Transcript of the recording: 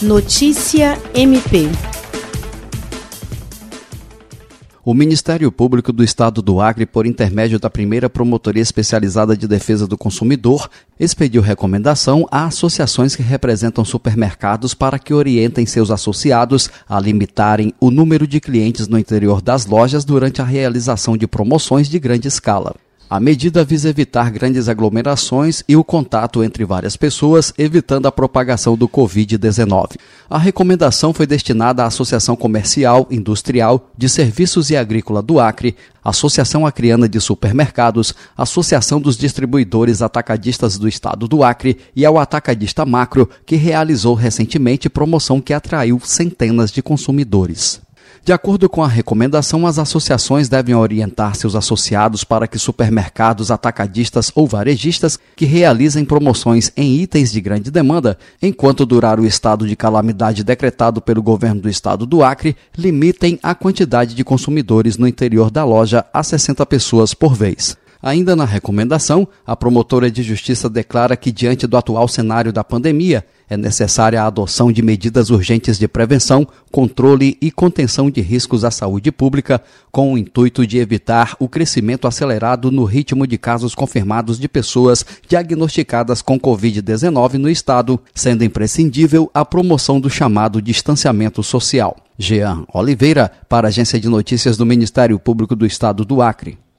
Notícia MP. O Ministério Público do Estado do Acre, por intermédio da primeira Promotoria Especializada de Defesa do Consumidor, expediu recomendação a associações que representam supermercados para que orientem seus associados a limitarem o número de clientes no interior das lojas durante a realização de promoções de grande escala. A medida visa evitar grandes aglomerações e o contato entre várias pessoas, evitando a propagação do Covid-19. A recomendação foi destinada à Associação Comercial, Industrial, de Serviços e Agrícola do Acre, Associação Acreana de Supermercados, Associação dos Distribuidores Atacadistas do Estado do Acre e ao Atacadista Macro, que realizou recentemente promoção que atraiu centenas de consumidores. De acordo com a recomendação, as associações devem orientar seus associados para que supermercados, atacadistas ou varejistas que realizem promoções em itens de grande demanda, enquanto durar o estado de calamidade decretado pelo governo do estado do Acre, limitem a quantidade de consumidores no interior da loja a 60 pessoas por vez. Ainda na recomendação, a promotora de justiça declara que, diante do atual cenário da pandemia, é necessária a adoção de medidas urgentes de prevenção, controle e contenção de riscos à saúde pública, com o intuito de evitar o crescimento acelerado no ritmo de casos confirmados de pessoas diagnosticadas com Covid-19 no estado, sendo imprescindível a promoção do chamado distanciamento social. Jean Oliveira, para a Agência de Notícias do Ministério Público do Estado do Acre.